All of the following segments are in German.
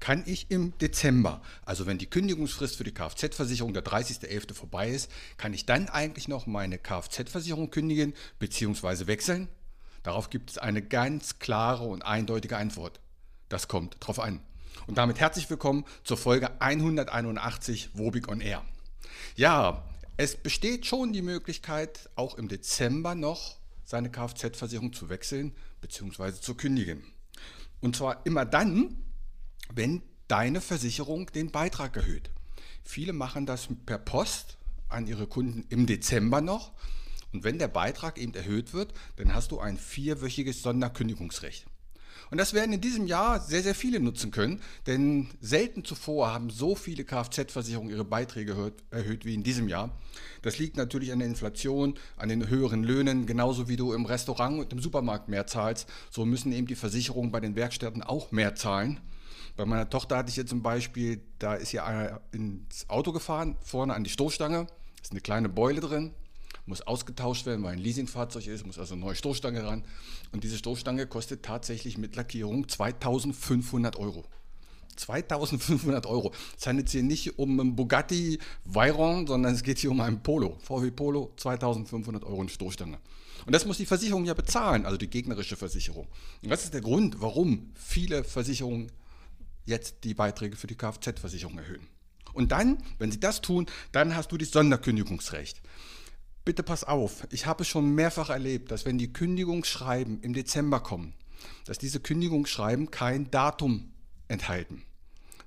Kann ich im Dezember, also wenn die Kündigungsfrist für die Kfz-Versicherung der 30.11. vorbei ist, kann ich dann eigentlich noch meine Kfz-Versicherung kündigen bzw. wechseln? Darauf gibt es eine ganz klare und eindeutige Antwort. Das kommt drauf an. Und damit herzlich willkommen zur Folge 181 Wobig on Air. Ja, es besteht schon die Möglichkeit, auch im Dezember noch seine Kfz-Versicherung zu wechseln bzw. zu kündigen. Und zwar immer dann, wenn deine Versicherung den Beitrag erhöht. Viele machen das per Post an ihre Kunden im Dezember noch. Und wenn der Beitrag eben erhöht wird, dann hast du ein vierwöchiges Sonderkündigungsrecht. Und das werden in diesem Jahr sehr, sehr viele nutzen können, denn selten zuvor haben so viele Kfz-Versicherungen ihre Beiträge erhöht, erhöht, wie in diesem Jahr. Das liegt natürlich an der Inflation, an den höheren Löhnen, genauso wie du im Restaurant und im Supermarkt mehr zahlst. So müssen eben die Versicherungen bei den Werkstätten auch mehr zahlen. Bei meiner Tochter hatte ich jetzt zum Beispiel, da ist hier einer ins Auto gefahren, vorne an die Stoßstange, ist eine kleine Beule drin, muss ausgetauscht werden, weil ein Leasingfahrzeug ist, muss also eine neue Stoßstange ran. Und diese Stoßstange kostet tatsächlich mit Lackierung 2500 Euro. 2500 Euro. Es handelt sich hier nicht um einen Bugatti Veyron, sondern es geht hier um einen Polo. VW Polo, 2500 Euro eine Stoßstange. Und das muss die Versicherung ja bezahlen, also die gegnerische Versicherung. Und das ist der Grund, warum viele Versicherungen jetzt die Beiträge für die Kfz-Versicherung erhöhen. Und dann, wenn sie das tun, dann hast du das Sonderkündigungsrecht. Bitte pass auf, ich habe schon mehrfach erlebt, dass wenn die Kündigungsschreiben im Dezember kommen, dass diese Kündigungsschreiben kein Datum enthalten.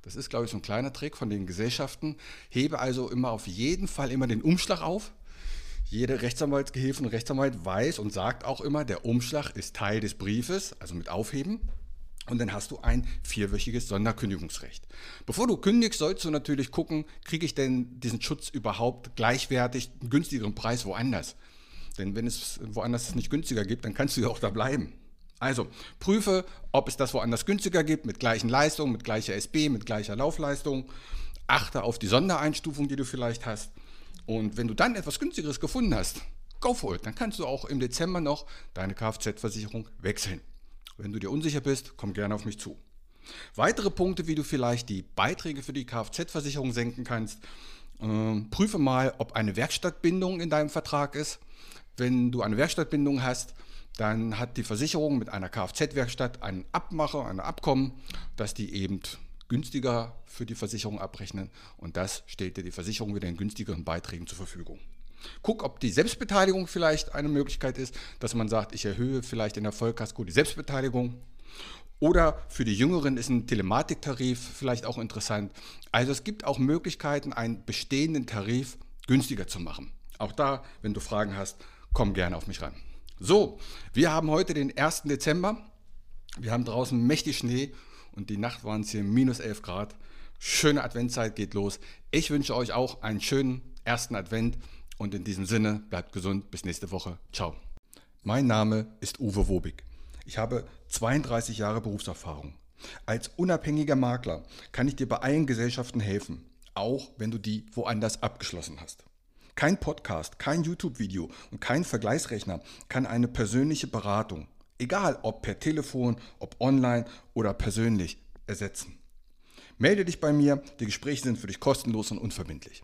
Das ist, glaube ich, so ein kleiner Trick von den Gesellschaften. Hebe also immer auf jeden Fall immer den Umschlag auf. Jede Rechtsanwaltsgehilfe und Rechtsanwalt weiß und sagt auch immer, der Umschlag ist Teil des Briefes, also mit Aufheben. Und dann hast du ein vierwöchiges Sonderkündigungsrecht. Bevor du kündigst, sollst du natürlich gucken, kriege ich denn diesen Schutz überhaupt gleichwertig, einen günstigeren Preis woanders? Denn wenn es woanders nicht günstiger gibt, dann kannst du ja auch da bleiben. Also prüfe, ob es das woanders günstiger gibt, mit gleichen Leistungen, mit gleicher SB, mit gleicher Laufleistung. Achte auf die Sondereinstufung, die du vielleicht hast. Und wenn du dann etwas günstigeres gefunden hast, go for it. Dann kannst du auch im Dezember noch deine Kfz-Versicherung wechseln. Wenn du dir unsicher bist, komm gerne auf mich zu. Weitere Punkte, wie du vielleicht die Beiträge für die Kfz-Versicherung senken kannst. Äh, prüfe mal, ob eine Werkstattbindung in deinem Vertrag ist. Wenn du eine Werkstattbindung hast, dann hat die Versicherung mit einer Kfz-Werkstatt einen Abmacher, ein Abkommen, dass die eben günstiger für die Versicherung abrechnen und das stellt dir die Versicherung wieder in günstigeren Beiträgen zur Verfügung. Guck, ob die Selbstbeteiligung vielleicht eine Möglichkeit ist, dass man sagt, ich erhöhe vielleicht in der Vollkasko die Selbstbeteiligung. Oder für die Jüngeren ist ein Telematiktarif vielleicht auch interessant. Also es gibt auch Möglichkeiten, einen bestehenden Tarif günstiger zu machen. Auch da, wenn du Fragen hast, komm gerne auf mich ran. So, wir haben heute den 1. Dezember. Wir haben draußen mächtig Schnee und die Nacht waren es hier minus 11 Grad. Schöne Adventzeit geht los. Ich wünsche euch auch einen schönen ersten Advent. Und in diesem Sinne, bleibt gesund. Bis nächste Woche. Ciao. Mein Name ist Uwe Wobig. Ich habe 32 Jahre Berufserfahrung. Als unabhängiger Makler kann ich dir bei allen Gesellschaften helfen, auch wenn du die woanders abgeschlossen hast. Kein Podcast, kein YouTube-Video und kein Vergleichsrechner kann eine persönliche Beratung, egal ob per Telefon, ob online oder persönlich, ersetzen. Melde dich bei mir, die Gespräche sind für dich kostenlos und unverbindlich.